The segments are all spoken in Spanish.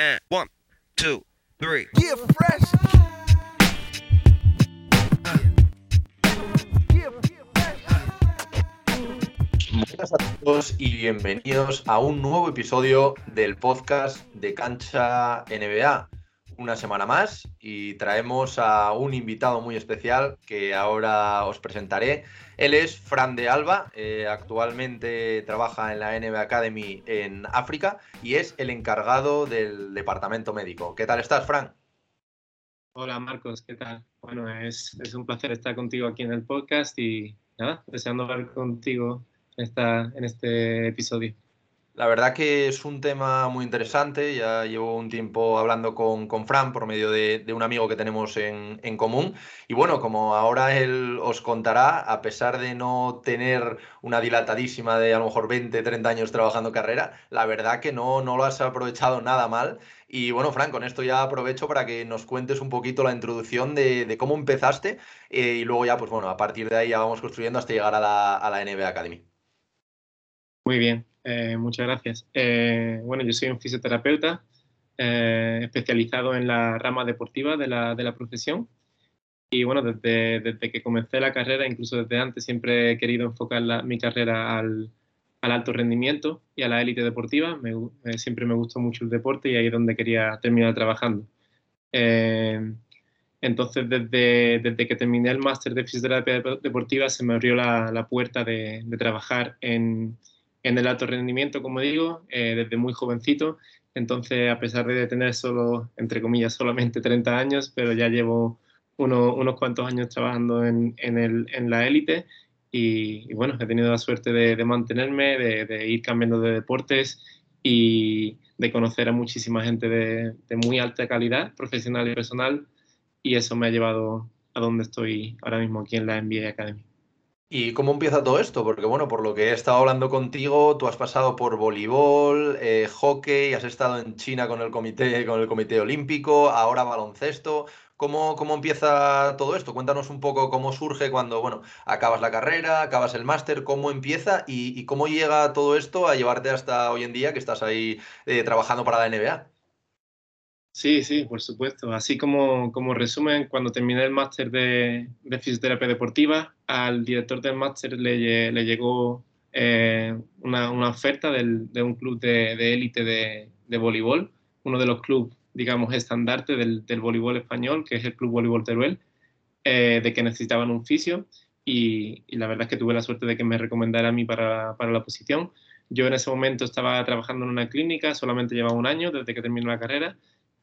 And one, two, three. Yeah, fresh. Yeah, Buenas a todos y bienvenidos a un nuevo episodio del podcast de Cancha NBA. Una semana más y traemos a un invitado muy especial que ahora os presentaré. Él es Fran de Alba, eh, actualmente trabaja en la NBA Academy en África y es el encargado del departamento médico. ¿Qué tal estás, Fran? Hola Marcos, ¿qué tal? Bueno, es, es un placer estar contigo aquí en el podcast y nada, deseando hablar contigo esta, en este episodio. La verdad que es un tema muy interesante. Ya llevo un tiempo hablando con, con Fran por medio de, un amigo que tenemos en, en, común. Y bueno, como ahora él os contará, a pesar de no tener una dilatadísima de a lo mejor 20, 30 años trabajando carrera, la verdad que no, no lo has aprovechado nada mal. Y bueno, Fran, con esto ya aprovecho para que nos cuentes un poquito la introducción de, de cómo empezaste eh, y luego ya, pues bueno, a partir de ahí ya vamos construyendo hasta llegar a la, a la NBA Academy. Muy bien, eh, muchas gracias. Eh, bueno, yo soy un fisioterapeuta eh, especializado en la rama deportiva de la, de la profesión. Y bueno, desde, desde, que comencé la carrera, incluso desde antes, siempre he querido enfocar la, mi carrera al, al, alto rendimiento y a la élite deportiva. Me, siempre me gustó mucho el deporte y ahí es donde quería terminar trabajando. entonces, desde, desde, que terminé el máster de fisioterapia deportiva, se me abrió la, la puerta de, de trabajar en, en el alto rendimiento, como digo, eh, desde muy jovencito. Entonces, a pesar de tener solo, entre comillas, solamente 30 años, pero ya llevo uno, unos cuantos años trabajando en, en, el, en la élite y, y, bueno, he tenido la suerte de, de mantenerme, de, de, ir cambiando de deportes y de conocer a muchísima gente de, de muy alta calidad, profesional y personal, y eso me ha llevado a donde estoy ahora mismo aquí en la NBA Academy. ¿Y cómo empieza todo esto? Porque bueno, por lo que he estado hablando contigo, tú has pasado por voleibol, eh, hockey, has estado en China con el comité, con el comité olímpico, ahora baloncesto. ¿Cómo, ¿Cómo empieza todo esto? Cuéntanos un poco cómo surge cuando, bueno, acabas la carrera, acabas el máster, cómo empieza y, cómo llega todo esto a llevarte hasta hoy en día que estás ahí eh, trabajando para la NBA. Sí, sí, por supuesto. Así como, como resumen, cuando terminé el máster de, de, fisioterapia deportiva, al director del máster le, le, llegó eh, una, una, oferta del, de un club de élite de, de, voleibol, uno de los clubes, digamos, estandarte del, del, voleibol español, que es el Club Voleibol Teruel, eh, de que necesitaban un fisio y, y, la verdad es que tuve la suerte de que me recomendara a mí para, para la posición. Yo en ese momento estaba trabajando en una clínica, solamente llevaba un año desde que terminé la carrera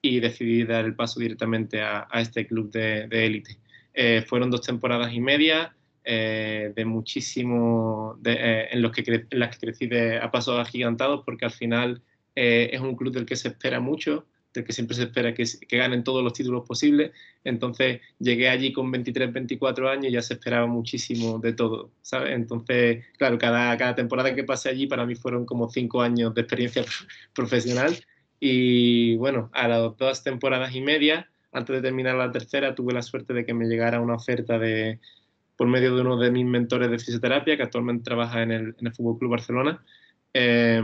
y decidí dar el paso directamente a, este club de élite. Eh, fueron dos temporadas y media eh, de muchísimo, eh, en, los que las que crecí de, a pasos agigantados, porque al final es un club del que se espera mucho, del que siempre se espera que, que, ganen todos los títulos posibles. Entonces llegué allí con 23, 24 años y ya se esperaba muchísimo de todo, ¿sabes? Entonces, claro, cada, cada temporada que pasé allí para mí fueron como cinco años de experiencia profesional y bueno, a las dos temporadas y media, antes de terminar la tercera, tuve la suerte de que me llegara una oferta de, por medio de uno de mis mentores de fisioterapia, que actualmente trabaja en el, en el Fútbol Club Barcelona, eh,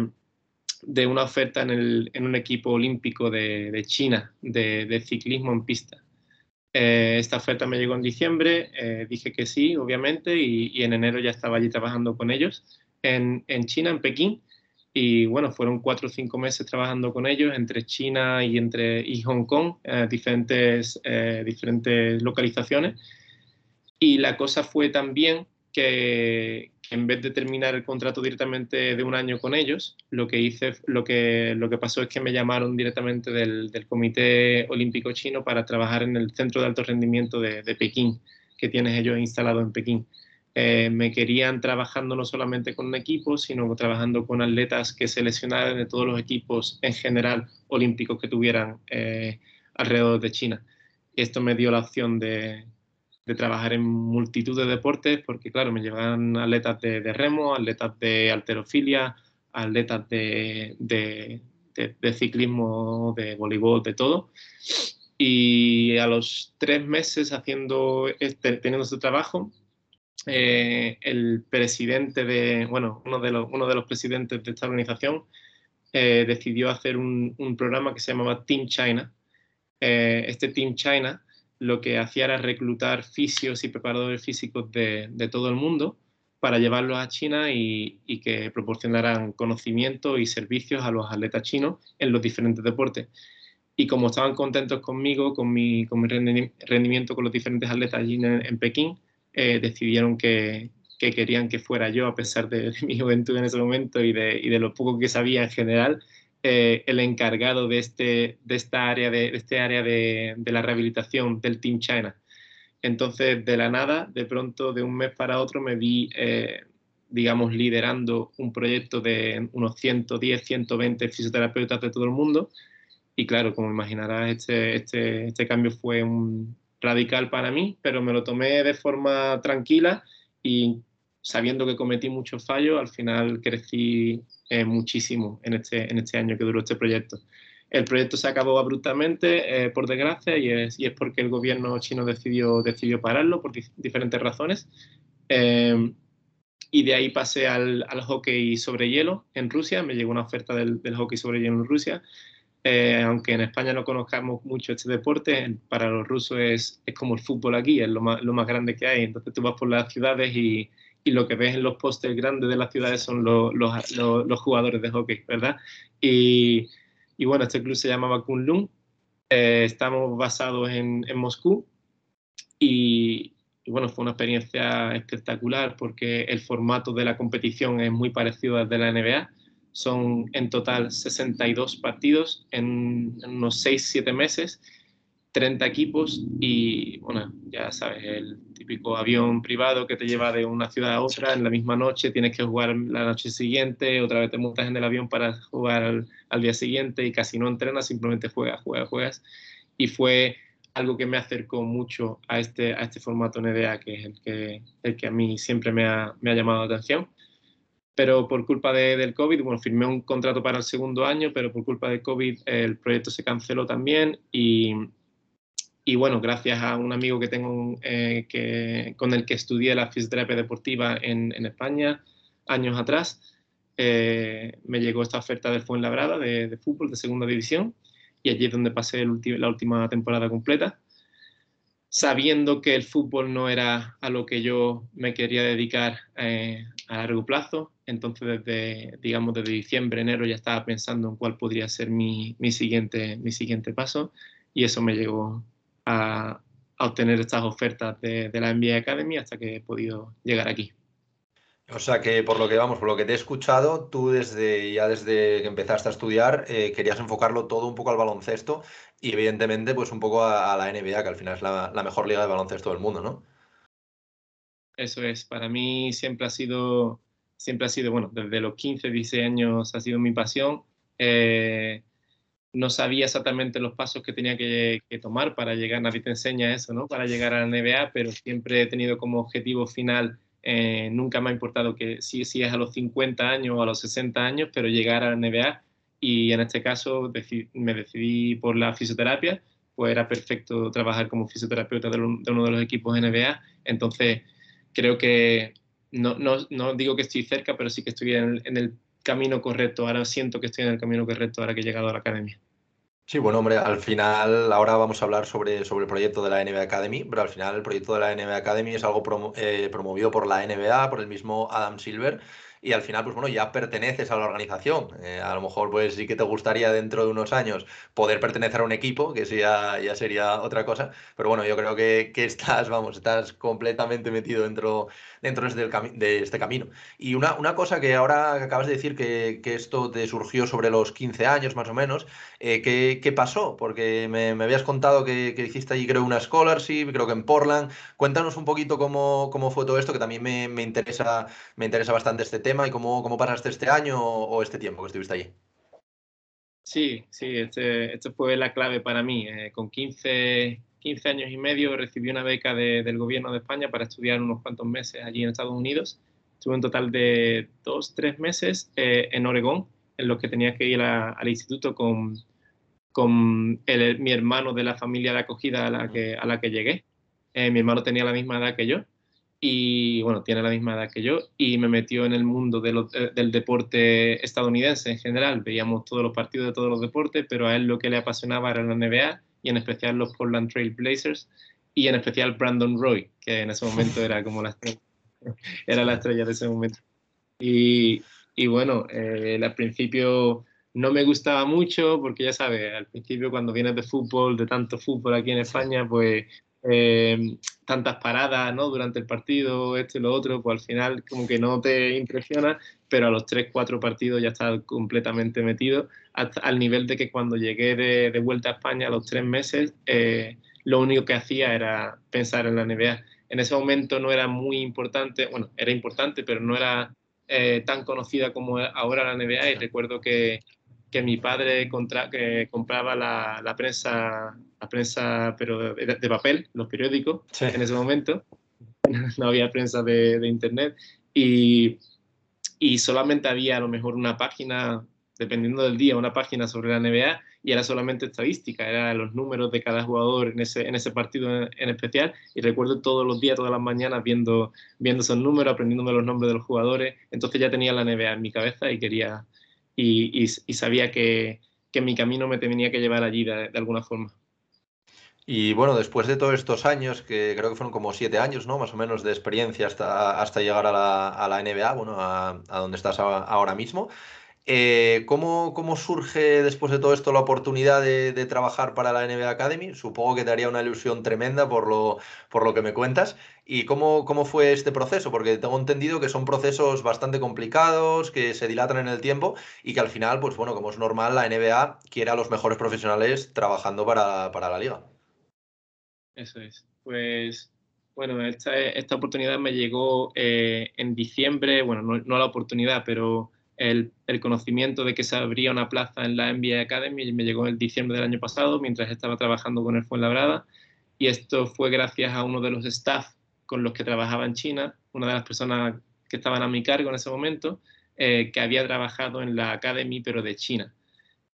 de una oferta en, el, en, un equipo olímpico de, de China, de, de, ciclismo en pista. Eh, esta oferta me llegó en diciembre, eh, dije que sí, obviamente, y, y, en enero ya estaba allí trabajando con ellos en, en China, en Pekín, y bueno, fueron cuatro o cinco meses trabajando con ellos entre China y, entre, y Hong Kong, eh, diferentes, eh, diferentes localizaciones. Y la cosa fue también que, que, en vez de terminar el contrato directamente de un año con ellos, lo que hice, lo que, lo que pasó es que me llamaron directamente del, del Comité Olímpico Chino para trabajar en el Centro de Alto Rendimiento de, de Pekín, que tienen ellos instalado en Pekín. Eh, me querían trabajando no solamente con un equipo, sino trabajando con atletas que seleccionaran de todos los equipos en general olímpicos que tuvieran eh, alrededor de China. Esto me dio la opción de, trabajar en multitud de deportes, porque claro, me llevaban atletas de, de remo, atletas de alterofilia, atletas de, de ciclismo, de voleibol, de todo. Y a los tres meses haciendo este, teniendo este trabajo, eh, el presidente de, bueno, uno de, los, uno de los presidentes de esta organización eh, decidió hacer un, programa que se llamaba Team China. Eh, este Team China lo que hacía era reclutar fisios y preparadores físicos de, todo el mundo para llevarlos a China y, que proporcionaran conocimiento y servicios a los atletas chinos en los diferentes deportes. Y como estaban contentos conmigo, con mi, con mi rendimiento con los diferentes atletas allí en, Pekín, eh, decidieron que, que querían que fuera yo, a pesar de, mi juventud en ese momento y de, lo poco que sabía en general, eh, el encargado de, este, de esta área, de, este área de, la rehabilitación del Team China. Entonces, de la nada, de pronto, de un mes para otro, me vi, eh, digamos, liderando un proyecto de unos 110, 120 fisioterapeutas de todo el mundo. Y claro, como imaginarás, este, este, este cambio fue un radical para mí, pero me lo tomé de forma tranquila y sabiendo que cometí muchos fallos, al final crecí eh, muchísimo en este, en este año que duró este proyecto. El proyecto se acabó abruptamente, eh, por desgracia, y es, y es, porque el gobierno chino decidió, decidió pararlo por diferentes razones. Eh, y de ahí pasé al, al, hockey sobre hielo en Rusia. Me llegó una oferta del, del hockey sobre hielo en Rusia. Aunque en España no conozcamos mucho este deporte, para los rusos es, es como el fútbol aquí, es lo más, lo más grande que hay. Entonces tú vas por las ciudades y, y lo que ves en los pósters grandes de las ciudades son los, los, los, jugadores de hockey, ¿verdad? Y, y, bueno, este club se llamaba Kunlun, eh, estamos basados en, en Moscú y, y, bueno, fue una experiencia espectacular porque el formato de la competición es muy parecido al de la NBA. Son en total 62 partidos en, unos 6-7 meses 30 equipos y, bueno, ya sabes, el típico avión privado que te lleva de una ciudad a otra en la misma noche, tienes que jugar la noche siguiente, otra vez te montas en el avión para jugar al, día siguiente y casi no entrenas, simplemente juegas, juegas, juegas. Y fue algo que me acercó mucho a este, a este formato NDA, que es el que, el que a mí siempre me ha, me ha llamado la atención. Pero por culpa de, del COVID, bueno, firmé un contrato para el segundo año, pero por culpa del COVID el proyecto se canceló también y, y bueno, gracias a un amigo que tengo eh, que, con el que estudié la fisioterapia deportiva en, en España años atrás, eh, me llegó esta oferta del Fuenlabrada de, de fútbol de segunda división y allí es donde pasé la última temporada completa, sabiendo que el fútbol no era a lo que yo me quería dedicar eh, a largo plazo. Entonces, desde, digamos, desde diciembre, enero ya estaba pensando en cuál podría ser mi, mi siguiente, mi siguiente paso y eso me llegó a, obtener estas ofertas de, la NBA Academy hasta que he podido llegar aquí. O sea que por lo que vamos, por lo que te he escuchado, tú desde ya desde que empezaste a estudiar eh, querías enfocarlo todo un poco al baloncesto y evidentemente pues un poco a, la NBA, que al final es la, mejor liga de baloncesto del mundo, ¿no? Eso es, para mí siempre ha sido, siempre ha sido, bueno, desde los 15, 16 años ha sido mi pasión. Eh, no sabía exactamente los pasos que tenía que, tomar para llegar, nadie te enseña eso, ¿no? Para llegar a la NBA, pero siempre he tenido como objetivo final, eh, nunca me ha importado que si, si es a los 50 años o a los 60 años, pero llegar a la NBA y en este caso me decidí por la fisioterapia, pues era perfecto trabajar como fisioterapeuta de, uno de los equipos NBA, entonces creo que no, no, digo que estoy cerca, pero sí que estoy en el camino correcto, ahora siento que estoy en el camino correcto ahora que he llegado a la academia. Sí, bueno, hombre, al final, ahora vamos a hablar sobre, sobre el proyecto de la NBA Academy, pero al final el proyecto de la NBA Academy es algo eh, promovido por la NBA, por el mismo Adam Silver, y al final, pues bueno, ya perteneces a la organización. Eh, a lo mejor, pues sí que te gustaría dentro de unos años poder pertenecer a un equipo, que eso ya, sería otra cosa, pero bueno, yo creo que, que estás, vamos, estás completamente metido dentro, dentro de, este, de este camino. Y una, cosa que ahora acabas de decir que, esto te surgió sobre los 15 años más o menos, eh, ¿qué, ¿qué, pasó? Porque me, habías contado que, hiciste allí creo una scholarship, creo que en Portland. Cuéntanos un poquito cómo, cómo fue todo esto, que también me, me, interesa, me interesa bastante este tema y cómo, cómo pasaste este año o, este tiempo que estuviste allí. Sí, sí, este, este fue la clave para mí. Eh, con 15, 15 años y medio recibí una beca del gobierno de España para estudiar unos cuantos meses allí en Estados Unidos. Estuve un total de dos, tres meses eh, en Oregón, en los que tenía que ir al instituto con, con mi hermano de la familia de acogida a la que, a la que llegué. Eh, mi hermano tenía la misma edad que yo y bueno, tiene la misma edad que yo y me metió en el mundo eh, del deporte estadounidense en general. Veíamos todos los partidos de todos los deportes, pero a él lo que le apasionaba era la NBA y en especial los Portland Trail Blazers y en especial Brandon Roy, que en ese momento era como la estrella, era la estrella de ese momento. Y, y bueno, eh, al principio no me gustaba mucho porque ya sabes, al principio cuando vienes de fútbol, de tanto fútbol aquí en España, pues eh, tantas paradas ¿no? durante el partido, esto y lo otro, pues al final como que no te impresiona, pero a los 3, 4 partidos ya estás completamente metido, al nivel de que cuando llegué de, vuelta a España a los 3 meses, eh, lo único que hacía era pensar en la NBA. En ese momento no era muy importante, bueno, era importante, pero no era eh, tan conocida como ahora la NBA y recuerdo que que mi padre contra, que compraba la, la, prensa, la prensa pero de, papel, los periódicos, en ese momento. No había prensa de, de internet. Y, y, solamente había a lo mejor una página, dependiendo del día, una página sobre la NBA y era solamente estadística, eran los números de cada jugador en ese, en ese partido en, especial. Y recuerdo todos los días, todas las mañanas viendo, viendo esos números, aprendiéndome los nombres de los jugadores, entonces ya tenía la NBA en mi cabeza y quería, y, sabía que, mi camino me tenía que llevar allí de, alguna forma. Y bueno, después de todos estos años, que creo que fueron como siete años, ¿no? Más o menos de experiencia hasta, hasta llegar a la, a la NBA, bueno, a, a donde estás ahora mismo. Eh, ¿cómo, ¿cómo, surge después de todo esto la oportunidad de, trabajar para la NBA Academy? Supongo que te haría una ilusión tremenda por lo, que me cuentas. ¿Y cómo, fue este proceso? Porque tengo entendido que son procesos bastante complicados, que se dilatan en el tiempo y que al final, pues bueno, como es normal, la NBA quiere a los mejores profesionales trabajando para, la liga. Eso es. Pues bueno, esta, oportunidad me llegó eh, en diciembre, bueno, no, no la oportunidad, pero el, conocimiento de que se abría una plaza en la NBA Academy me llegó en diciembre del año pasado mientras estaba trabajando con el Fuenlabrada y esto fue gracias a uno de los staff con los que trabajaba en China, una de las personas que estaban a mi cargo en ese momento, eh, que había trabajado en la Academy pero de China,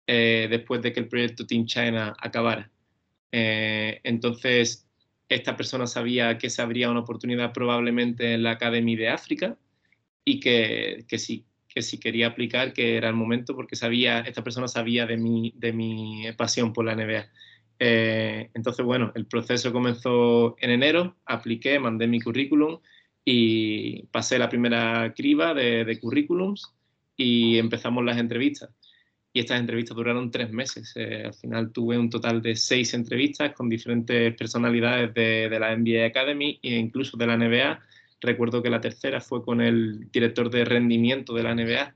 eh, después de que el proyecto Team China acabara. Eh, entonces, esta persona sabía que se abría una oportunidad probablemente en la Academy de África y que, que sí, que si quería aplicar, que era el momento, porque sabía, esta persona sabía de mi, de mi pasión por la NBA. Eh, entonces, bueno, el proceso comenzó en enero, apliqué, mandé mi currículum y pasé la primera criba de, de currículums y empezamos las entrevistas. Y estas entrevistas duraron tres meses. Eh, al final tuve un total de seis entrevistas con diferentes personalidades de, de la NBA Academy e incluso de la NBA Recuerdo que la tercera fue con el director de rendimiento de la NBA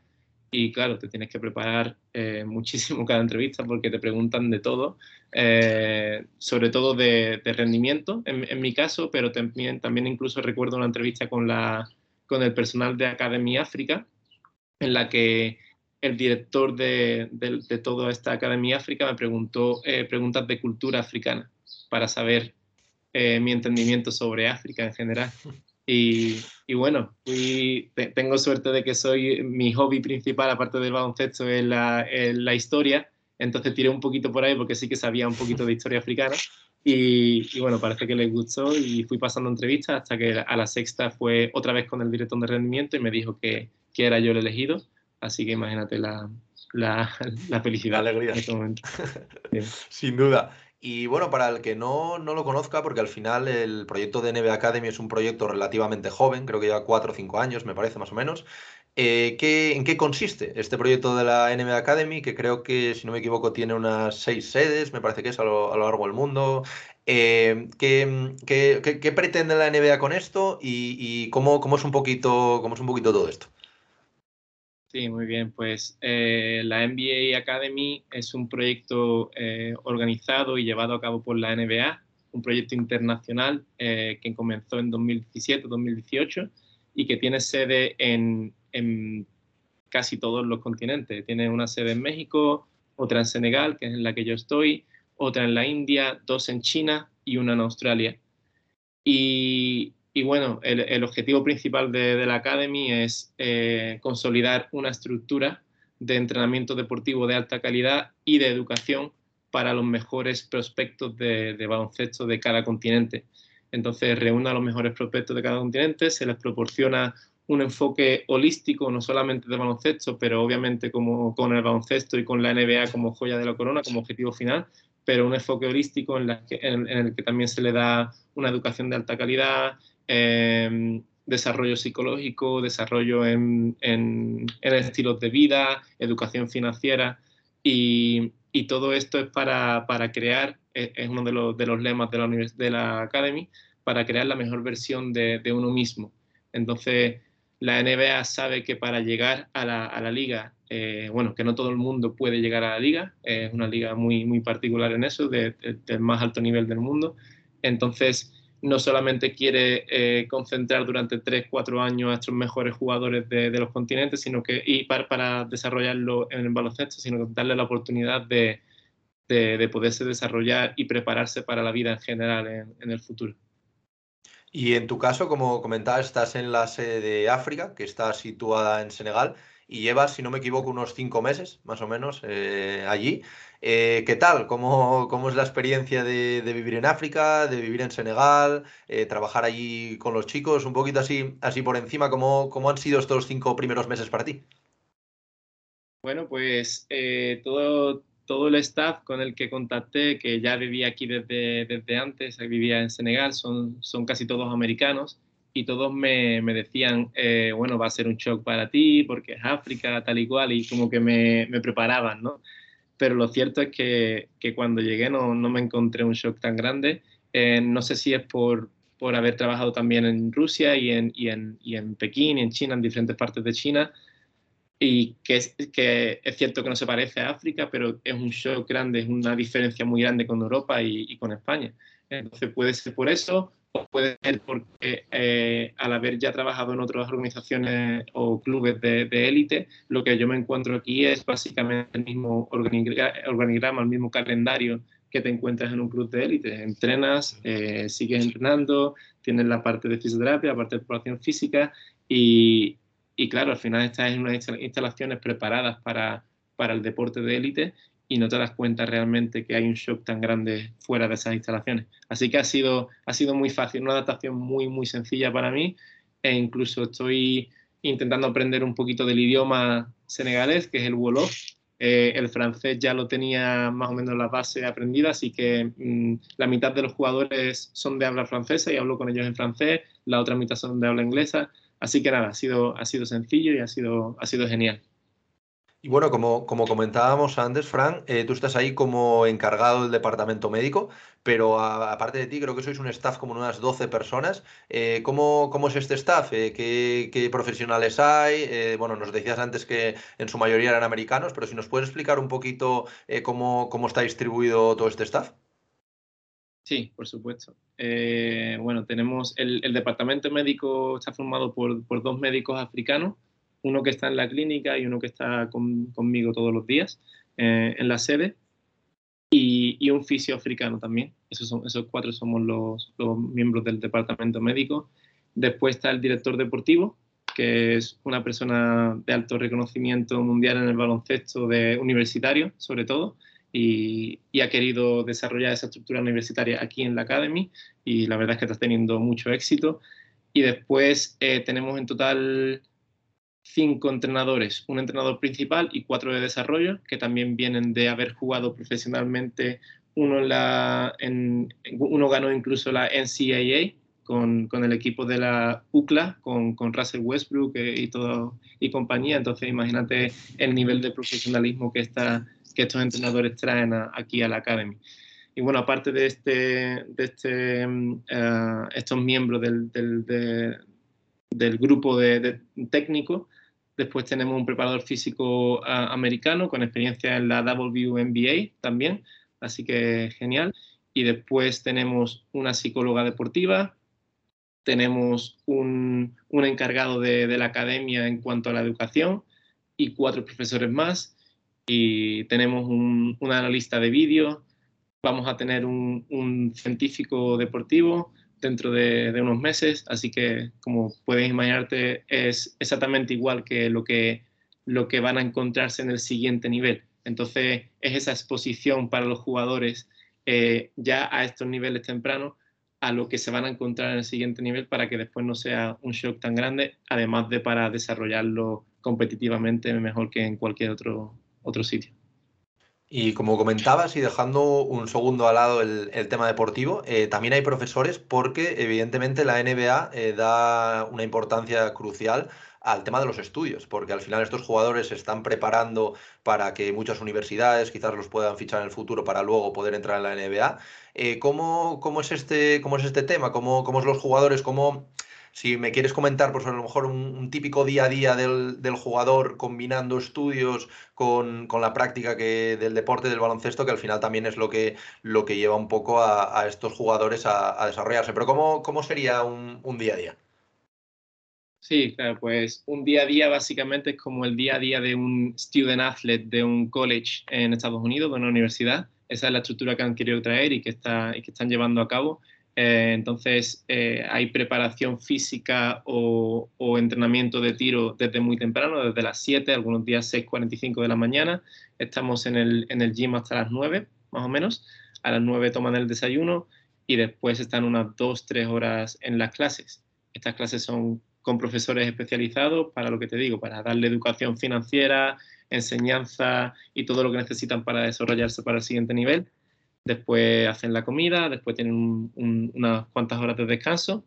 y claro, te tienes que preparar eh, muchísimo cada entrevista porque te preguntan de todo, eh, sobre todo de, rendimiento en, mi caso, pero también, también incluso recuerdo una entrevista con, la, con el personal de Academia África en la que el director de, de, toda esta Academia África me preguntó eh, preguntas de cultura africana para saber mi entendimiento sobre África en general. Y, y bueno, tengo suerte de que soy mi hobby principal, aparte del baloncesto, es la, la, historia. Entonces tiré un poquito por ahí porque sí que sabía un poquito de historia africana. Y, y, bueno, parece que les gustó y fui pasando entrevistas hasta que a la sexta fue otra vez con el director de rendimiento y me dijo que, que era yo el elegido. Así que imagínate la, la, la felicidad. La alegría. En este momento. Sin duda. Y bueno, para el que no, no, lo conozca, porque al final el proyecto de NBA Academy es un proyecto relativamente joven, creo que lleva cuatro o cinco años, me parece más o menos. Eh, ¿qué, ¿En qué consiste este proyecto de la NBA Academy? Que creo que, si no me equivoco, tiene unas seis sedes, me parece que es a lo, a lo largo del mundo. Eh, ¿qué, qué, qué, pretende la NBA con esto y, y cómo, cómo, es un poquito, cómo es un poquito todo esto? Sí, muy bien. Pues eh, la NBA Academy es un proyecto eh, organizado y llevado a cabo por la NBA, un proyecto internacional eh, que comenzó en 2017-2018 y que tiene sede en, en, casi todos los continentes. Tiene una sede en México, otra en Senegal, que es en la que yo estoy, otra en la India, dos en China y una en Australia. Y y bueno, el, objetivo principal de, la Academy es eh, consolidar una estructura de entrenamiento deportivo de alta calidad y de educación para los mejores prospectos de, baloncesto de cada continente. Entonces reúne a los mejores prospectos de cada continente, se les proporciona un enfoque holístico, no solamente de baloncesto, pero obviamente como con el baloncesto y con la NBA como joya de la corona, como objetivo final, pero un enfoque holístico en, el que también se le da una educación de alta calidad, em, desarrollo psicológico, desarrollo en, estilos de vida, educación financiera y, todo esto es para, crear, es uno de los, de los lemas de la, de la Academy, para crear la mejor versión de, de uno mismo. Entonces, la NBA sabe que para llegar a la, liga, eh, bueno, que no todo el mundo puede llegar a la liga, es una liga muy, muy particular en eso, del más alto nivel del mundo. Entonces, no solamente quiere eh, concentrar durante 3, 4 años a estos mejores jugadores de, los continentes, sino que, y para, desarrollarlo en el baloncesto, sino darle la oportunidad de, poderse desarrollar y prepararse para la vida en general en el futuro. Y en tu caso, como comentabas, estás en la sede de África, que está situada en Senegal, y llevas, si no me equivoco, unos cinco meses, más o menos, eh, allí. Eh, ¿Qué tal? ¿Cómo, ¿Cómo, es la experiencia de, vivir en África, de vivir en Senegal, eh, trabajar allí con los chicos? Un poquito así, así por encima, ¿cómo, ¿cómo han sido estos cinco primeros meses para ti? Bueno, pues todo, todo el staff con el que contacté, que ya vivía aquí desde, desde antes, vivía en Senegal, son, son casi todos americanos y todos me, me decían, eh, bueno, va a ser un shock para ti porque es África, tal y cual, y como que me, me preparaban, ¿no? Pero lo cierto es que, que cuando llegué no, no, me encontré un shock tan grande. Eh, no sé si es por, por haber trabajado también en Rusia y en, y en, y en Pekín y en China, en diferentes partes de China, y que es, que es cierto que no se parece a África, pero es un shock grande, es una diferencia muy grande con Europa y, con España. Entonces puede ser por eso puede ser porque eh, al haber ya trabajado en otras organizaciones o clubes de élite, lo que yo me encuentro aquí es básicamente el mismo organigrama, el mismo calendario que te encuentras en un club de élite. Entrenas, eh, sigues entrenando, tienes la parte de fisioterapia, la parte de preparación física y, y claro, al final estás en unas instalaciones preparadas para, para el deporte de élite y no te das cuenta realmente que hay un shock tan grande fuera de esas instalaciones. Así que ha sido, ha sido muy fácil, una adaptación muy, muy sencilla para mí e incluso estoy intentando aprender un poquito del idioma senegalés, que es el Wolof. Eh, el francés ya lo tenía más o menos la base aprendida, así que mm, la mitad de los jugadores son de habla francesa y hablo con ellos en francés, la otra mitad son de habla inglesa, Así que nada, ha sido, ha sido sencillo y ha sido, ha sido genial. Y bueno, como, como comentábamos antes, Fran, eh, tú estás ahí como encargado del departamento médico, pero aparte de ti, creo que sois un staff como unas 12 personas. Eh, ¿cómo, ¿cómo, es este staff? Eh, ¿qué, ¿qué, profesionales hay? bueno, nos decías antes que en su mayoría eran americanos, pero si nos puedes explicar un poquito cómo, cómo está distribuido todo este staff. Sí, por supuesto. Eh, bueno, tenemos el, departamento médico está formado por, dos médicos africanos, uno que está en la clínica y uno que está conmigo todos los días eh, en la sede, y, un fisio africano también. Esos, son, esos cuatro somos los, miembros del departamento médico. Después está el director deportivo, que es una persona de alto reconocimiento mundial en el baloncesto de universitario, sobre todo y, ha querido desarrollar esa estructura universitaria aquí en la Academy y la verdad es que está teniendo mucho éxito. Y después eh, tenemos en total cinco entrenadores, un entrenador principal y cuatro de desarrollo, que también vienen de haber jugado profesionalmente. Uno, en la, uno ganó incluso la NCAA con, con, el equipo de la UCLA, con, con Russell Westbrook eh, y, todo, y compañía. Entonces, imagínate el nivel de profesionalismo que está que estos entrenadores traen aquí a la Academy. Y bueno, aparte de, este, de este, eh, estos miembros del, del, grupo de, técnicos, después tenemos un preparador físico ah, americano con experiencia en la WNBA también, así que genial. Y después tenemos una psicóloga deportiva, tenemos un, un encargado de, la academia en cuanto a la educación y cuatro profesores más y tenemos un, un analista de vídeo, vamos a tener un, científico deportivo dentro de, unos meses, así que como puedes imaginarte es exactamente igual que lo, que lo que van a encontrarse en el siguiente nivel. Entonces es esa exposición para los jugadores eh, ya a estos niveles tempranos a lo que se van a encontrar en el siguiente nivel para que después no sea un shock tan grande, además de para desarrollarlo competitivamente mejor que en cualquier otro, otro sitio. Y como comentabas, y dejando un segundo al lado el, tema deportivo, eh, también hay profesores porque evidentemente la NBA eh, da una importancia crucial al tema de los estudios, porque al final estos jugadores se están preparando para que muchas universidades quizás los puedan fichar en el futuro para luego poder entrar en la NBA. Eh, ¿cómo, cómo, es este, ¿Cómo es este tema? ¿Cómo, cómo es los jugadores? ¿Cómo si me quieres comentar, pues a lo mejor un, típico día a día del, jugador combinando estudios con, la práctica que, del deporte, del baloncesto, que al final también es lo que, lo que lleva un poco a, estos jugadores a, desarrollarse. Pero ¿cómo, cómo sería un, día a día? Sí, claro, pues un día a día básicamente es como el día a día de un student athlete de un college en Estados Unidos, de una universidad. Esa es la estructura que han querido traer y que, está, y que están llevando a cabo. Eh, entonces, eh, hay preparación física o, entrenamiento de tiro desde muy temprano, desde las 7, algunos días 6.45 de la mañana. Estamos en el, en el gym hasta las 9, más o menos. A las 9 toman el desayuno y después están unas 2-3 horas en las clases. Estas clases son con profesores especializados para lo que te digo, para darle educación financiera, enseñanza y todo lo que necesitan para desarrollarse para el siguiente nivel después hacen la comida, después tienen unas cuantas horas de descanso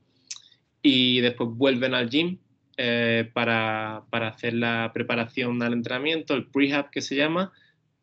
y después vuelven al gym eh, para, para, hacer la preparación al entrenamiento, el prehab que se llama.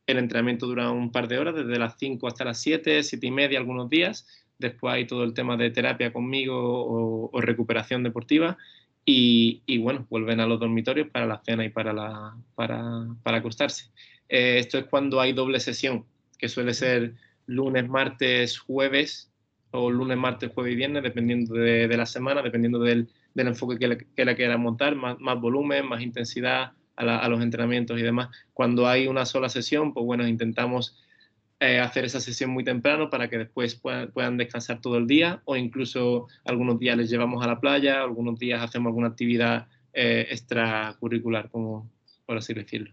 El entrenamiento dura un par de horas, desde las 5 hasta las 7, 7 y media algunos días. Después hay todo el tema de terapia conmigo o, recuperación deportiva. Y, bueno, vuelven a los dormitorios para la cena y para, la, para, para acostarse. Eh, esto es cuando hay doble sesión, que suele ser lunes, martes, jueves, o lunes, martes, jueves y viernes, dependiendo de, la semana, dependiendo del, enfoque que le, que quiera montar, más, volumen, más intensidad a, los entrenamientos y demás. Cuando hay una sola sesión, pues bueno, intentamos eh, hacer esa sesión muy temprano para que después puedan, descansar todo el día o incluso algunos días les llevamos a la playa, algunos días hacemos alguna actividad eh, extracurricular, como por así decirlo.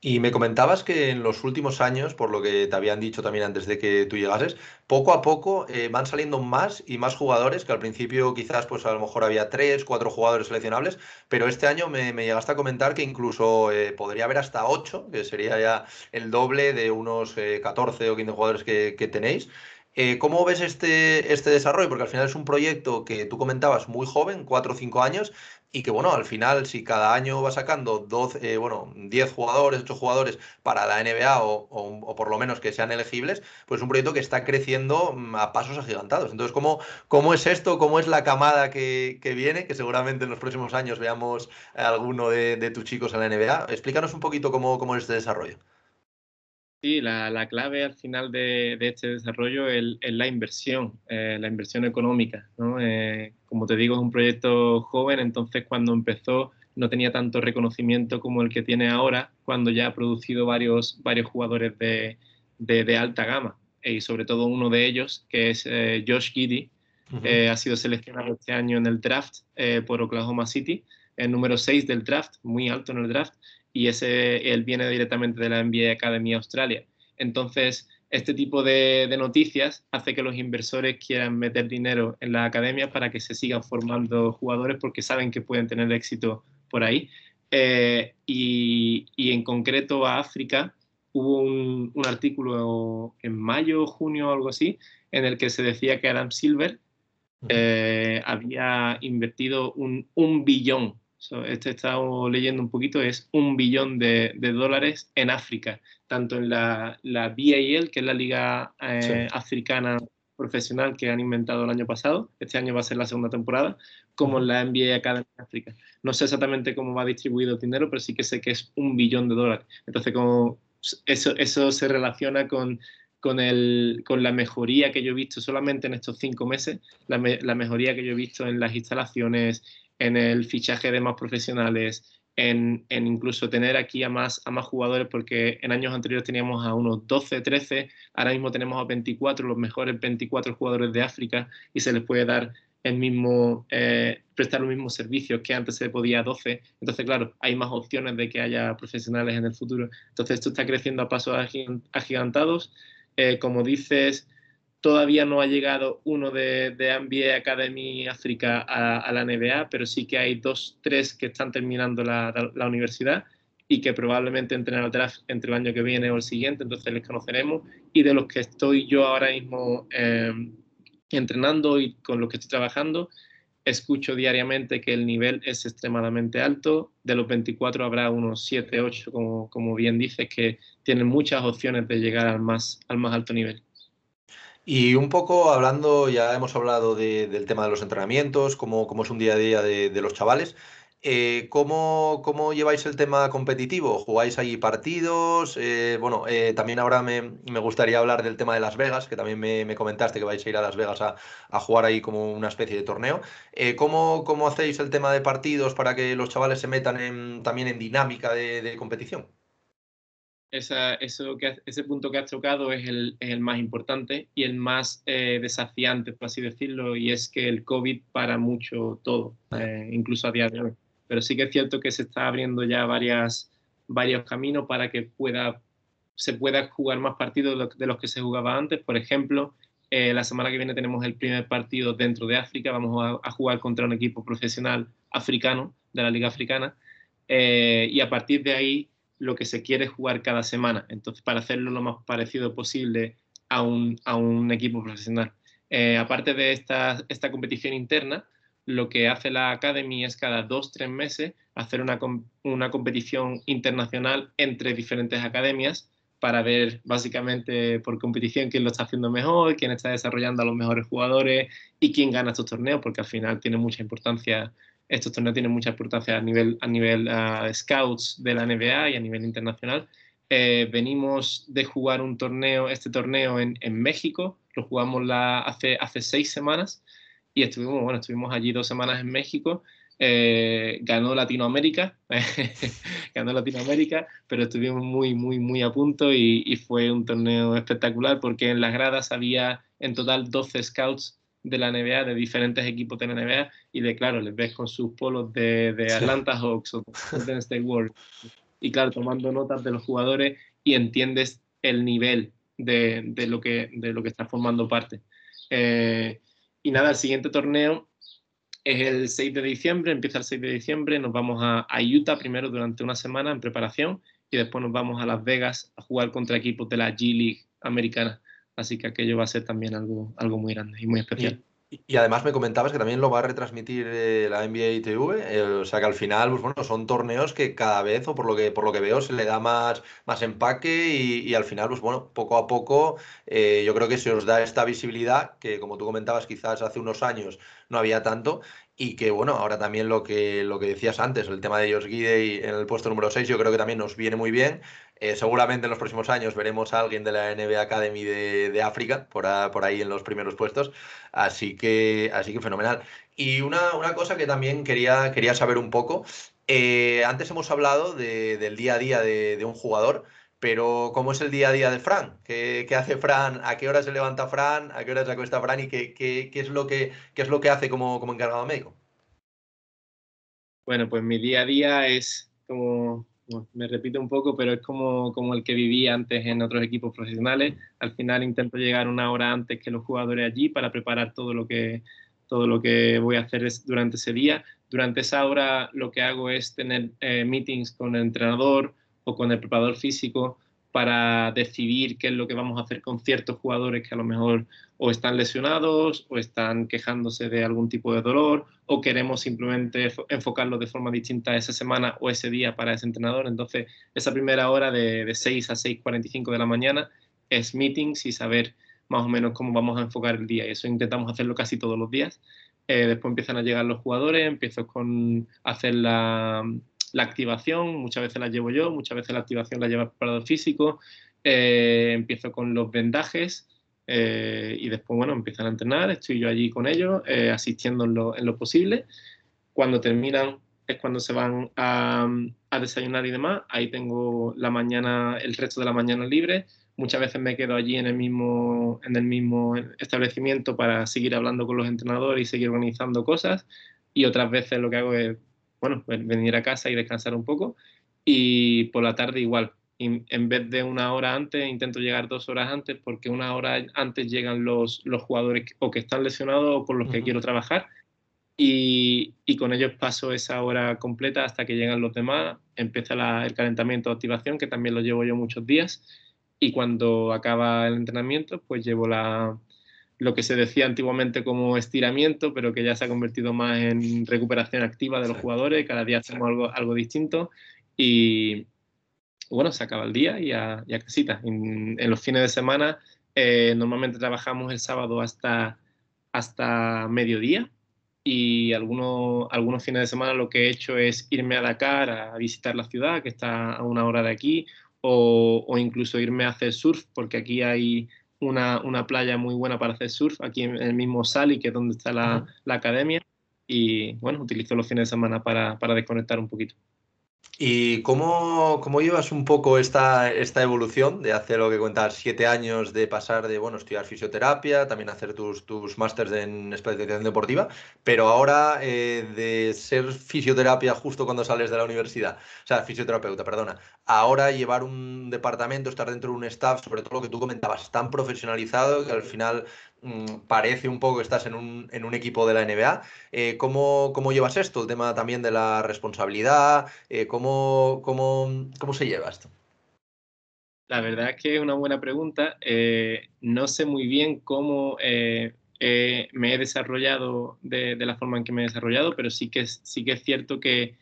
Y me comentabas que en los últimos años, por lo que te habían dicho también antes de que tú llegases, poco a poco eh, van saliendo más y más jugadores, que al principio quizás pues a lo mejor había tres, cuatro jugadores seleccionables, pero este año me, llegaste a comentar que incluso eh, podría haber hasta ocho, que sería ya el doble de unos 14 eh, o 15 jugadores que, tenéis. ¿Cómo ves este, este desarrollo? Porque al final es un proyecto que tú comentabas muy joven, cuatro o cinco años, y que bueno, al final si cada año va sacando 12, eh, bueno, 10 jugadores, 8 jugadores para la NBA o, por lo menos que sean elegibles, pues es un proyecto que está creciendo mm, a pasos agigantados. Entonces, ¿cómo, cómo es esto? ¿Cómo es la camada que, viene? Que seguramente en los próximos años veamos a alguno de, tus chicos en la NBA. Explícanos un poquito cómo, cómo es este desarrollo. Sí, la, clave al final de, este desarrollo es, la inversión, eh, la inversión económica. Eh, como te digo, es un proyecto joven, entonces cuando empezó no tenía tanto reconocimiento como el que tiene ahora, cuando ya ha producido varios, varios jugadores de, alta gama. Y sobre todo uno de ellos, que es eh, Josh Giddy, ha sido seleccionado este año en el draft por Oklahoma City, el número 6 del draft, muy alto en el draft y ese él viene directamente de la NBA Academy Australia. Entonces, este tipo de, noticias hace que los inversores quieran meter dinero en la academia para que se sigan formando jugadores porque saben que pueden tener éxito por ahí. Eh, y, en concreto a África hubo un, artículo en mayo, junio o algo así, en el que se decía que Adam Silver eh, había invertido un, un billón este he estado leyendo un poquito, es un billón de, dólares en África, tanto en la, la BAL, que es la Liga eh, Africana Profesional que han inventado el año pasado, este año va a ser la segunda temporada, como en la NBA Academy África. No sé exactamente cómo va distribuido el dinero, pero sí que sé que es un billón de dólares. Entonces, como eso, eso se relaciona con, con, el, con la mejoría que yo he visto solamente en estos cinco meses, la, la mejoría que yo he visto en las instalaciones, en el fichaje de más profesionales, en, incluso tener aquí a más, a más jugadores, porque en años anteriores teníamos a unos 12, 13, ahora mismo tenemos a 24, los mejores 24 jugadores de África, y se les puede dar el mismo, eh, prestar los mismos servicios que antes se podía a 12. Entonces, claro, hay más opciones de que haya profesionales en el futuro. Entonces, esto está creciendo a pasos agigantados. Eh, como dices, Todavía no ha llegado uno de, de Academy África a, la NBA, pero sí que hay dos, tres que están terminando la, universidad y que probablemente entren al entre el año que viene o el siguiente, entonces les conoceremos. Y de los que estoy yo ahora mismo eh, entrenando y con los que estoy trabajando, escucho diariamente que el nivel es extremadamente alto. De los 24 habrá unos 7, 8, como, como bien dices, que tienen muchas opciones de llegar al más, al más alto nivel. Y un poco hablando, ya hemos hablado del tema de los entrenamientos, cómo, cómo, es un día a día de, los chavales. Eh, ¿cómo, ¿cómo, lleváis el tema competitivo? ¿Jugáis ahí partidos? Eh, bueno, eh, también ahora me, me, gustaría hablar del tema de Las Vegas, que también me, me comentaste que vais a ir a Las Vegas a, a jugar ahí como una especie de torneo. ¿cómo, ¿cómo, hacéis el tema de partidos para que los chavales se metan en, también en dinámica de, de competición? Eso que, ese punto que has tocado es el, el más importante y el más eh, desafiante, por así decirlo, y es que el COVID para mucho todo, eh, incluso a día de hoy. Pero sí que es cierto que se está abriendo ya varias, varios caminos para que pueda, se pueda jugar más partidos de los que se jugaba antes. Por ejemplo, eh, la semana que viene tenemos el primer partido dentro de África, vamos a, a jugar contra un equipo profesional africano de la Liga Africana. y a partir de ahí lo que se quiere jugar cada semana. Entonces, para hacerlo lo más parecido posible a un, a un equipo profesional. Eh, aparte de esta, esta competición interna, lo que hace la Academy es cada dos, tres meses hacer una, una competición internacional entre diferentes academias para ver básicamente por competición quién lo está haciendo mejor, quién está desarrollando a los mejores jugadores y quién gana estos torneos, porque al final tiene mucha importancia estos torneos tienen mucha importancia a nivel, a nivel uh, scouts de la NBA y a nivel internacional. Eh, venimos de jugar un torneo, este torneo en, en México, lo jugamos la, hace, hace seis semanas y estuvimos, bueno, estuvimos allí dos semanas en México. Eh, ganó Latinoamérica, ganó Latinoamérica, pero estuvimos muy, muy, muy a punto y, y, fue un torneo espectacular porque en las gradas había en total 12 scouts de la NBA, de diferentes equipos de la NBA, y de claro, les ves con sus polos de, de Atlanta Hawks o Golden State World. Y claro, tomando notas de los jugadores y entiendes el nivel de, de lo, que, de lo que está formando parte. Eh, y nada, el siguiente torneo es el 6 de diciembre, empieza el 6 de diciembre, nos vamos a, a, Utah primero durante una semana en preparación y después nos vamos a Las Vegas a jugar contra equipos de la G League americana. Así que aquello va a ser también algo, algo muy grande y muy especial. Y, además me comentabas que también lo va a retransmitir eh, la NBA TV, eh, o sea que al final, pues bueno, son torneos que cada vez, o por lo que, por lo que veo, se le da más, más empaque y, al final, pues bueno, poco a poco eh, yo creo que se os da esta visibilidad que, como tú comentabas, quizás hace unos años no había tanto y que bueno, ahora también lo que, lo que decías antes, el tema de Josh Gidey en el puesto número 6, yo creo que también nos viene muy bien. Eh, seguramente en los próximos años veremos a alguien de la NBA Academy de, de África por, ahí en los primeros puestos. Así que, así que fenomenal. Y una, una cosa que también quería, quería saber un poco. Eh, antes hemos hablado de, del día a día de un jugador. Pero, ¿cómo es el día a día de Fran? ¿Qué, ¿Qué, hace Fran? ¿A qué hora se levanta Fran? ¿A qué hora se acuesta Fran? ¿Y qué, es, lo que, hace como, como encargado médico? Bueno, pues mi día a día es como, me repito un poco, pero es como, el que vivía antes en otros equipos profesionales. Al final intento llegar una hora antes que los jugadores allí para preparar todo lo que, todo lo que voy a hacer durante ese día. Durante esa hora lo que hago es tener eh, meetings con el entrenador, o con el preparador físico para decidir qué es lo que vamos a hacer con ciertos jugadores que a lo mejor o están lesionados o están quejándose de algún tipo de dolor o queremos simplemente enfocarlo de forma distinta esa semana o ese día para ese entrenador. Entonces, esa primera hora de, de 6 a 6.45 de la mañana es meetings y saber más o menos cómo vamos a enfocar el día. Y eso intentamos hacerlo casi todos los días. Eh, después empiezan a llegar los jugadores, empiezo con hacer la, la activación, muchas veces la llevo yo, muchas veces la activación la lleva el preparador físico. Eh, empiezo con los vendajes eh, y después, bueno, empiezan a entrenar. Estoy yo allí con ellos, eh, asistiendo en lo, en lo, posible. Cuando terminan es cuando se van a, desayunar y demás. Ahí tengo la mañana, el resto de la mañana libre. Muchas veces me quedo allí en el mismo, en el mismo establecimiento para seguir hablando con los entrenadores y seguir organizando cosas. Y otras veces lo que hago es bueno, venir a casa y descansar un poco. Y por la tarde igual, en vez de una hora antes, intento llegar dos horas antes porque una hora antes llegan los, los jugadores o que están lesionados o con los que quiero trabajar. Y, y, con ellos paso esa hora completa hasta que llegan los demás, empieza el calentamiento, activación, que también lo llevo yo muchos días. Y cuando acaba el entrenamiento pues llevo la, lo que se decía antiguamente como estiramiento, pero que ya se ha convertido más en recuperación activa de los jugadores, cada día hacemos algo, algo distinto. Y, bueno, se acaba el día y a, casita. En, los fines de semana eh, normalmente trabajamos el sábado hasta, hasta mediodía. Y algunos, algunos fines de semana lo que he hecho es irme a Dakar a visitar la ciudad, que está a una hora de aquí, o, o incluso irme a hacer surf, porque aquí hay una, una, playa muy buena para hacer surf, aquí en el mismo Sali, que es donde está la, la academia, y bueno, utilizo los fines de semana para, para desconectar un poquito. ¿Y cómo, cómo, llevas un poco esta, esta evolución de hacer lo que cuentas, siete años de pasar de, bueno, estudiar fisioterapia, también hacer tus, tus másters en especialización deportiva, pero ahora eh, de ser fisioterapia justo cuando sales de la universidad, o sea, fisioterapeuta, perdona, ahora llevar un departamento, estar dentro de un staff, sobre todo lo que tú comentabas, tan profesionalizado que al final parece un poco que estás en un, en un equipo de la NBA. Eh, ¿cómo, ¿cómo, llevas esto? El tema también de la responsabilidad, eh, ¿cómo, cómo, cómo, se lleva esto? La verdad es que es una buena pregunta. Eh, no sé muy bien cómo me he desarrollado de, de, la forma en que me he desarrollado, pero sí que, sí que es cierto que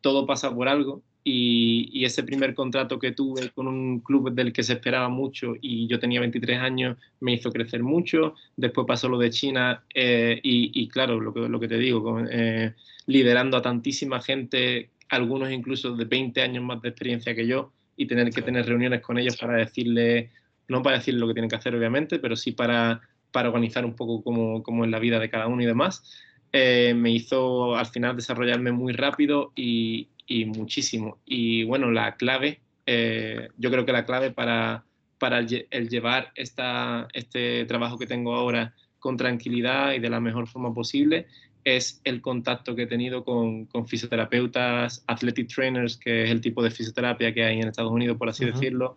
todo pasa por algo y, ese primer contrato que tuve con un club del que se esperaba mucho y yo tenía 23 años me hizo crecer mucho. Después pasó lo de China eh, y, claro, lo que, lo que te digo, eh, liderando a tantísima gente, algunos incluso de 20 años más de experiencia que yo y tener que tener reuniones con ellos para decirle, no para decirle lo que tienen que hacer obviamente, pero sí para, para organizar un poco cómo, cómo es la vida de cada uno y demás. Eh, me hizo al final desarrollarme muy rápido y, y muchísimo. Y bueno, la clave, eh, yo creo que la clave para, para el, llevar esta, este trabajo que tengo ahora con tranquilidad y de la mejor forma posible es el contacto que he tenido con, con, fisioterapeutas, athletic trainers, que es el tipo de fisioterapia que hay en Estados Unidos, por así decirlo,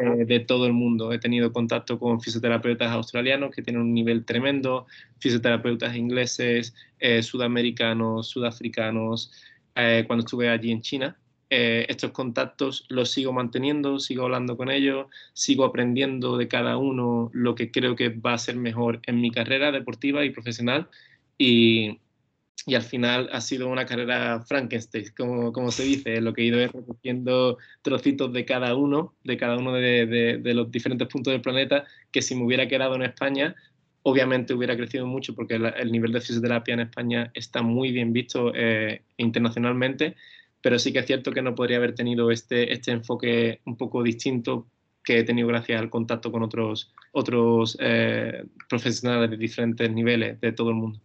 eh, de todo el mundo. He tenido contacto con fisioterapeutas australianos que tienen un nivel tremendo, fisioterapeutas ingleses, eh, sudamericanos, sudafricanos, eh, cuando estuve allí en China. Eh, estos contactos los sigo manteniendo, sigo hablando con ellos, sigo aprendiendo de cada uno lo que creo que va a ser mejor en mi carrera deportiva y profesional. Y, y al final ha sido una carrera Frankenstein, como, como se dice, lo que he ido es recogiendo trocitos de cada uno, de cada uno de, de, de, los diferentes puntos del planeta, que si me hubiera quedado en España, obviamente hubiera crecido mucho porque el nivel de fisioterapia en España está muy bien visto eh, internacionalmente, pero sí que es cierto que no podría haber tenido este, este enfoque un poco distinto que he tenido gracias al contacto con otros, otros eh, profesionales de diferentes niveles de todo el mundo.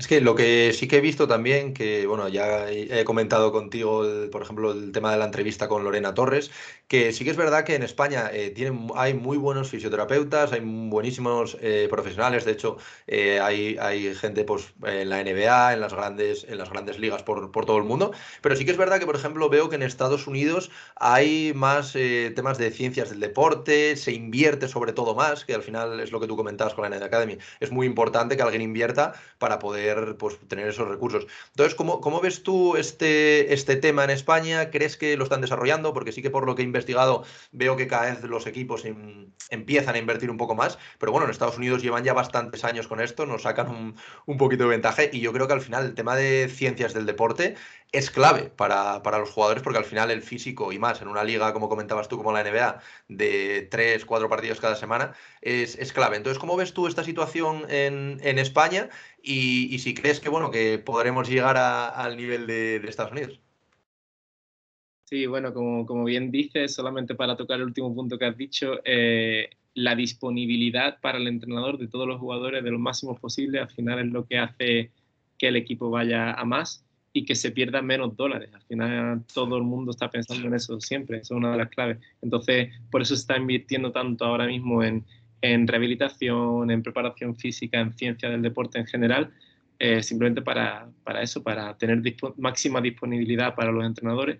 Es que lo que sí que he visto también, que bueno, ya he comentado contigo, por ejemplo, el tema de la entrevista con Lorena Torres, que sí que es verdad que en España eh, tienen, hay muy buenos fisioterapeutas, hay buenísimos eh, profesionales, de hecho eh, hay, hay, gente pues, en la NBA, en las grandes, en las grandes ligas por, por, todo el mundo, pero sí que es verdad que, por ejemplo, veo que en Estados Unidos hay más temas de ciencias del deporte, se invierte sobre todo más, que al final es lo que tú comentabas con la Academy, es muy importante que alguien invierta para poder pues, tener esos recursos. Entonces, ¿cómo, ¿cómo, ves tú este, este tema en España? ¿Crees que lo están desarrollando? Porque sí que por lo que he investigado veo que cada vez los equipos empiezan a invertir un poco más, pero bueno, en Estados Unidos llevan ya bastantes años con esto, nos sacan un poquito de ventaja y yo creo que al final el tema de ciencias del deporte es clave para, para, los jugadores porque al final el físico y más en una liga, como comentabas tú, como la NBA, de tres, cuatro partidos cada semana, es, es clave. Entonces, ¿cómo ves tú esta situación en, en España y, y, si crees que, bueno, que podremos llegar a, al nivel de, de, Estados Unidos? Sí, bueno, como, como, bien dices, solamente para tocar el último punto que has dicho, eh, la disponibilidad para el entrenador de todos los jugadores de lo máximo posible, al final es lo que hace que el equipo vaya a más y que se pierdan menos dólares. Al final todo el mundo está pensando en eso siempre, eso es una de las claves. Entonces, por eso se está invirtiendo tanto ahora mismo en, en rehabilitación, en preparación física, en ciencia del deporte en general, eh, simplemente para, para, eso, para tener máxima disponibilidad para los entrenadores.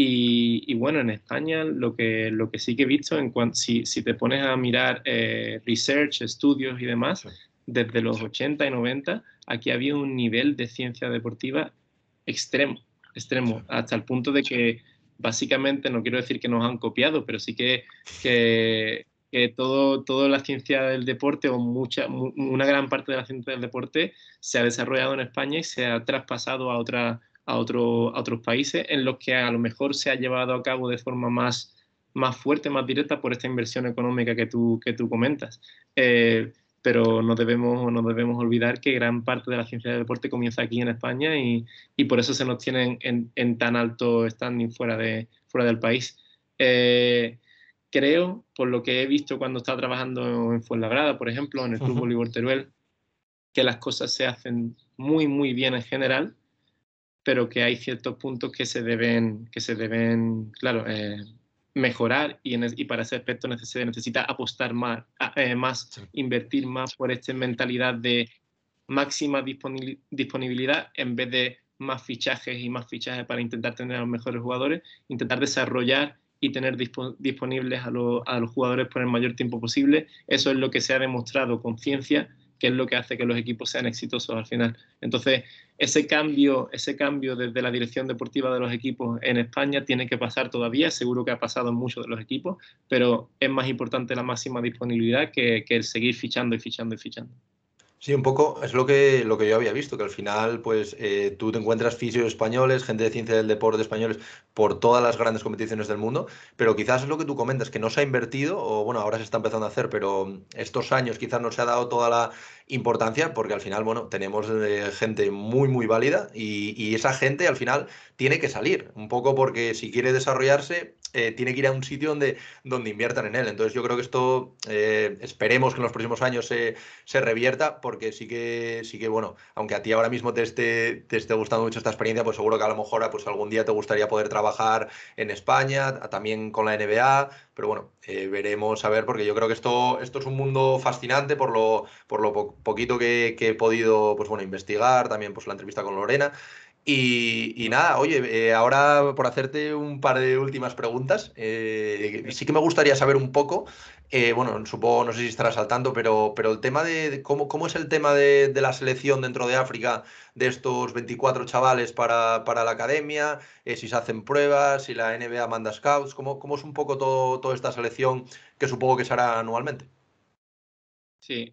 Y, bueno, en España lo que, lo que sí que he visto, en cuanto, si, si te pones a mirar eh, research, estudios y demás, desde los 80 y 90, aquí había un nivel de ciencia deportiva extremo, extremo, hasta el punto de que básicamente, no quiero decir que nos han copiado, pero sí que, que, que todo, toda la ciencia del deporte o mucha, una gran parte de la ciencia del deporte se ha desarrollado en España y se ha traspasado a, otra, a, otro, a otros países en los que a lo mejor se ha llevado a cabo de forma más, más fuerte, más directa por esta inversión económica que tú, que tú comentas. Eh, pero no debemos, no debemos olvidar que gran parte de la ciencia del deporte comienza aquí en España y, y por eso se nos tienen en, en, tan alto standing fuera, de, fuera del país. Eh, creo, por lo que he visto cuando estaba trabajando en Fuenlabrada, por ejemplo, en el Club Bolívar Teruel, que las cosas se hacen muy, muy bien en general, pero que hay ciertos puntos que se deben, que se deben claro, eh, mejorar y, y, para ese aspecto se necesita apostar más, eh, más invertir más por esta mentalidad de máxima disponibilidad en vez de más fichajes y más fichajes para intentar tener a los mejores jugadores, intentar desarrollar y tener disponibles a, a, los jugadores por el mayor tiempo posible. Eso es lo que se ha demostrado con ciencia, que es lo que hace que los equipos sean exitosos al final. Entonces, ese cambio, ese cambio desde la dirección deportiva de los equipos en España tiene que pasar todavía, seguro que ha pasado en muchos de los equipos, pero es más importante la máxima disponibilidad que, que el seguir fichando y fichando y fichando. Sí, un poco es lo que, lo que yo había visto, que al final, pues eh, tú te encuentras fisios españoles, gente de ciencia del deporte españoles por todas las grandes competiciones del mundo, pero quizás es lo que tú comentas, que no se ha invertido, o bueno, ahora se está empezando a hacer, pero estos años quizás no se ha dado toda la importancia, porque al final, bueno, tenemos eh, gente muy, muy válida y, y esa gente al final tiene que salir, un poco porque si quiere desarrollarse, eh, tiene que ir a un sitio donde, donde inviertan en él. Entonces yo creo que esto eh, esperemos que en los próximos años se, se, revierta, porque sí que, sí que, bueno, aunque a ti ahora mismo te esté, te esté gustando mucho esta experiencia, pues seguro que a lo mejor pues algún día te gustaría poder trabajar en España, también con la NBA, pero bueno, eh, veremos a ver, porque yo creo que esto, esto es un mundo fascinante por lo, por lo poquito que, que, he podido pues, bueno, investigar, también pues, la entrevista con Lorena. Y, nada, oye, eh, ahora por hacerte un par de últimas preguntas, eh, sí que me gustaría saber un poco, eh, bueno, supongo, no sé si estarás al tanto, pero, pero el tema de, cómo, es el tema de, la selección dentro de África de estos 24 chavales para, para la academia, si se hacen pruebas, si la NBA manda scouts, cómo, cómo es un poco todo, toda esta selección que supongo que se hará anualmente. Sí,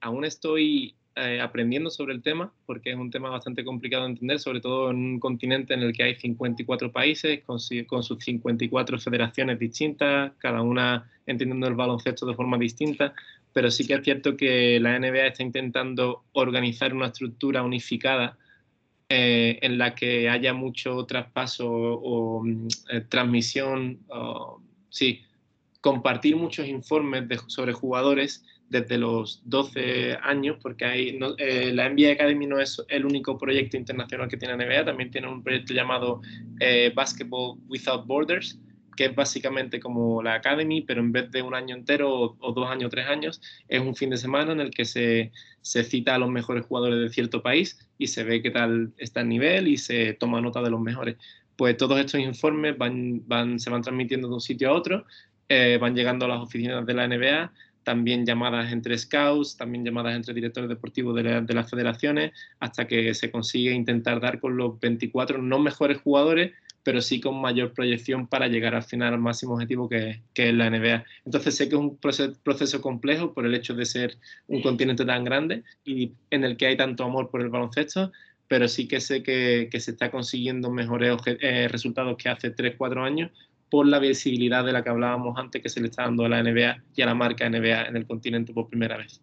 aún estoy eh, aprendiendo sobre el tema, porque es un tema bastante complicado de entender, sobre todo en un continente en el que hay 54 países con, con sus 54 federaciones distintas, cada una entendiendo el baloncesto de forma distinta, pero sí que es cierto que la NBA está intentando organizar una estructura unificada eh, en la que haya mucho traspaso o, mm, eh, transmisión, sí, compartir muchos informes sobre jugadores desde los 12 años, porque hay, eh, la NBA Academy no es el único proyecto internacional que tiene NBA, también tiene un proyecto llamado eh, Basketball Without Borders, que es básicamente como la Academy, pero en vez de un año entero o, dos años o tres años, es un fin de semana en el que se, se, cita a los mejores jugadores de cierto país y se ve qué tal está el nivel y se toma nota de los mejores. Pues todos estos informes van, van, se van transmitiendo de un sitio a otro, eh, van llegando a las oficinas de la NBA, también llamadas entre scouts, también llamadas entre directores deportivos de, las federaciones, hasta que se consigue intentar dar con los 24 no mejores jugadores, pero sí con mayor proyección para llegar al final al máximo objetivo que, que es la NBA. Entonces sé que es un proceso, complejo por el hecho de ser un continente tan grande y en el que hay tanto amor por el baloncesto, pero sí que sé que, que se está consiguiendo mejores eh, resultados que hace 3, 4 años por la visibilidad de la que hablábamos antes que se le está dando a la NBA y a la marca NBA en el continente por primera vez.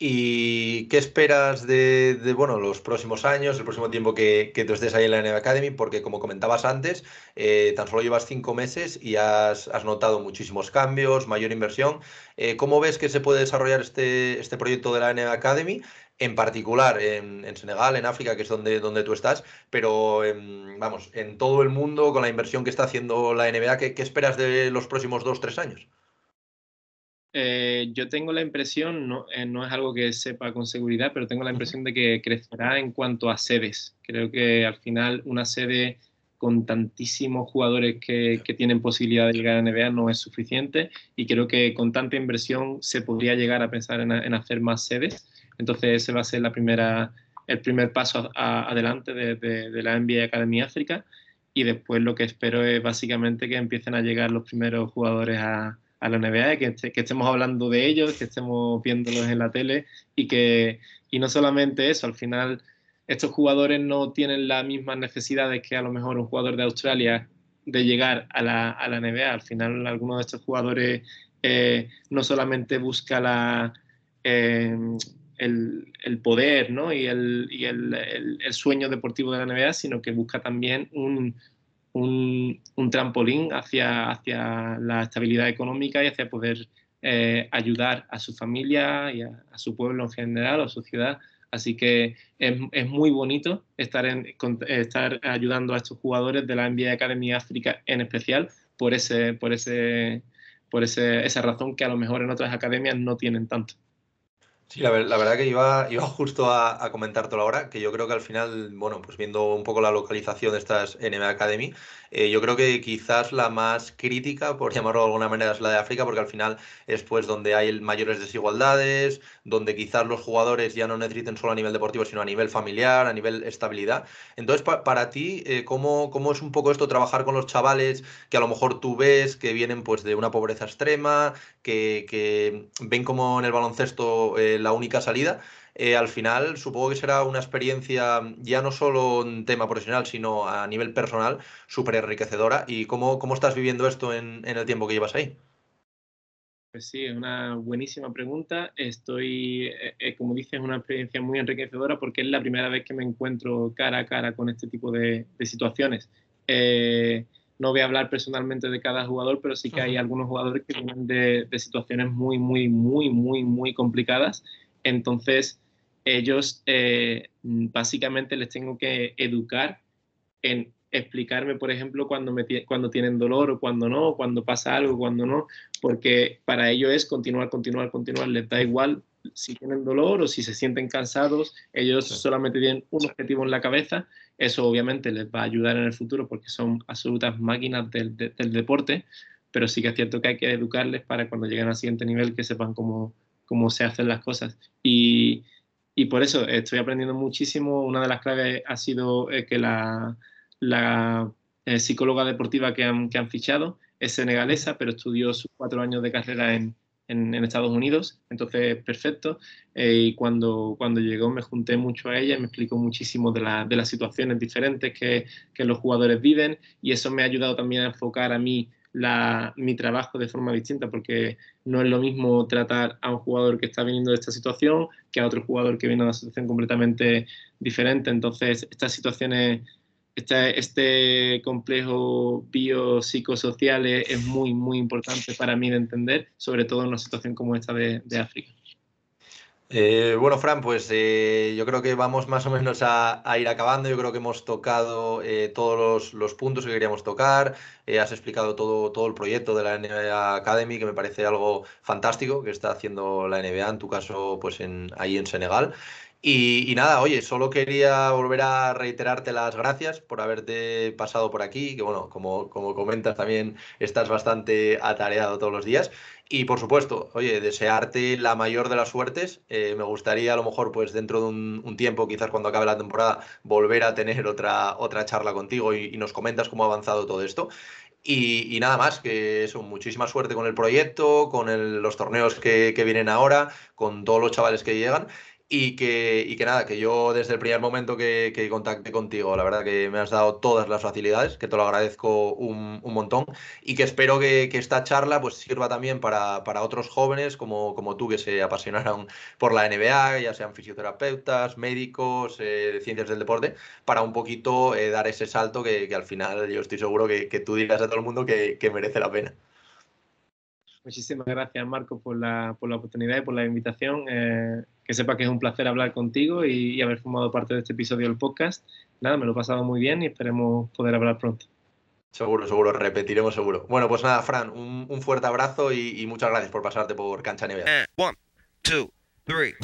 ¿Y qué esperas de, bueno, los próximos años, el próximo tiempo que, que, tú estés ahí en la NBA Academy? Porque como comentabas antes, eh, tan solo llevas cinco meses y has, notado muchísimos cambios, mayor inversión. Eh, ¿Cómo ves que se puede desarrollar este, este proyecto de la NBA Academy? En particular en, Senegal, en África, que es donde, donde tú estás, pero vamos, en todo el mundo, con la inversión que está haciendo la NBA, ¿qué, esperas de los próximos dos, tres años? Eh, yo tengo la impresión, no, eh, no, es algo que sepa con seguridad, pero tengo la impresión de que crecerá en cuanto a sedes. Creo que al final una sede con tantísimos jugadores que, tienen posibilidad de llegar a NBA no es suficiente y creo que con tanta inversión se podría llegar a pensar en, hacer más sedes. Entonces ese va a ser el primer paso adelante de, la NBA Academy África y después lo que espero es básicamente que empiecen a llegar los primeros jugadores a, la NBA, que, que, estemos hablando de ellos, que estemos viéndolos en la tele y que y no solamente eso, al final estos jugadores no tienen las mismas necesidades que a lo mejor un jugador de Australia de llegar a la, a la NBA. Al final, alguno de estos jugadores eh, no solamente busca la, eh, el, poder ¿no? y, el, y el, el, sueño deportivo de la NBA, sino que busca también un, un, un trampolín hacia, hacia la estabilidad económica y hacia poder eh, ayudar a su familia y a, su pueblo en general o a su ciudad Así que es, muy bonito estar, estar ayudando a estos jugadores de la NBA Academy África en especial por, ese, por, ese, por esa razón que a lo mejor en otras academias no tienen tanto. Sí, la, verdad que iba, iba justo a, a comentártelo ahora, que yo creo que al final, bueno, pues viendo un poco la localización de estas NBA Academy, eh, yo creo que quizás la más crítica, por llamarlo de alguna manera, es la de África, porque al final es pues donde hay mayores desigualdades, donde quizás los jugadores ya no necesiten solo a nivel deportivo, sino a nivel familiar, a nivel estabilidad. Entonces, para ti, eh, ¿cómo, ¿cómo, es un poco esto trabajar con los chavales que a lo mejor tú ves que vienen pues de una pobreza extrema, que, que ven como en el baloncesto... Eh, la única salida. Eh, al final supongo que será una experiencia ya no solo en tema profesional, sino a nivel personal súper enriquecedora. ¿Y cómo, cómo estás viviendo esto en, el tiempo que llevas ahí? Pues sí, es una buenísima pregunta. Estoy, eh, eh, como dices, una experiencia muy enriquecedora porque es la primera vez que me encuentro cara a cara con este tipo de, situaciones. no voy a hablar personalmente de cada jugador, pero sí que hay algunos jugadores que vienen de, de situaciones muy, muy, muy, muy, muy complicadas entonces, ellos eh, básicamente les tengo que educar en explicarme, por ejemplo, cuando, me, cuando tienen dolor o cuando no, cuando pasa algo, cuando no, porque para ellos es continuar, continuar, continuar, les da igual si tienen dolor o si se sienten cansados, ellos solamente tienen un objetivo en la cabeza, eso obviamente les va a ayudar en el futuro porque son absolutas máquinas del, del deporte, pero sí que es cierto que hay que educarles para cuando lleguen al siguiente nivel que sepan cómo, cómo se hacen las cosas. Y, y, por eso estoy aprendiendo muchísimo. Una de las claves ha sido eh, que la, eh, psicóloga deportiva que han, que han, fichado es senegalesa, pero estudió sus cuatro años de carrera en, en, Estados Unidos, entonces perfecto. Eh, y cuando, cuando llegó me junté mucho a ella y me explicó muchísimo de, la, de las situaciones diferentes que, que, los jugadores viven y eso me ha ayudado también a enfocar a mí mi trabajo de forma distinta, porque no es lo mismo tratar a un jugador que está viniendo de esta situación que a otro jugador que viene de una situación completamente diferente. Entonces, estas situaciones, este, este complejo biopsicosocial es, muy, muy importante para mí de entender, sobre todo en una situación como esta de África. Eh, bueno, Fran, pues eh, yo creo que vamos más o menos a, ir acabando. Yo creo que hemos tocado eh, todos los, puntos que queríamos tocar. Has explicado todo, todo el proyecto de la NBA Academy, que me parece algo fantástico que está haciendo la NBA, en tu caso, pues en, ahí en Senegal. Y, nada, oye, solo quería volver a reiterarte las gracias por haberte pasado por aquí, que bueno, como, como comentas también estás bastante atareado todos los días. Y por supuesto, oye, desearte la mayor de las suertes. Eh, me gustaría a lo mejor, pues dentro de un, tiempo, quizás cuando acabe la temporada, volver a tener otra, otra charla contigo y, nos comentas cómo ha avanzado todo esto. Y, nada más, que eso, muchísima suerte con el proyecto, con los torneos que, que, vienen ahora, con todos los chavales que llegan. Y que, y que nada, que yo desde el primer momento que, que contacté contigo, la verdad que me has dado todas las facilidades, que te lo agradezco un, un montón y que espero que, que, esta charla pues sirva también para, para otros jóvenes como, como, tú que se apasionaron por la NBA, ya sean fisioterapeutas, médicos, eh, de ciencias del deporte, para un poquito eh, dar ese salto que, al final yo estoy seguro que, tú digas a todo el mundo que, merece la pena. Muchísimas gracias, Marco, por la, por la oportunidad y por la invitación. Eh, que sepa que es un placer hablar contigo y, haber formado parte de este episodio del podcast. Nada, me lo he pasado muy bien y esperemos poder hablar pronto. Seguro, seguro, repetiremos seguro. Bueno, pues nada, Fran, un, fuerte abrazo y, muchas gracias por pasarte por Cancha NBA. one, two, three.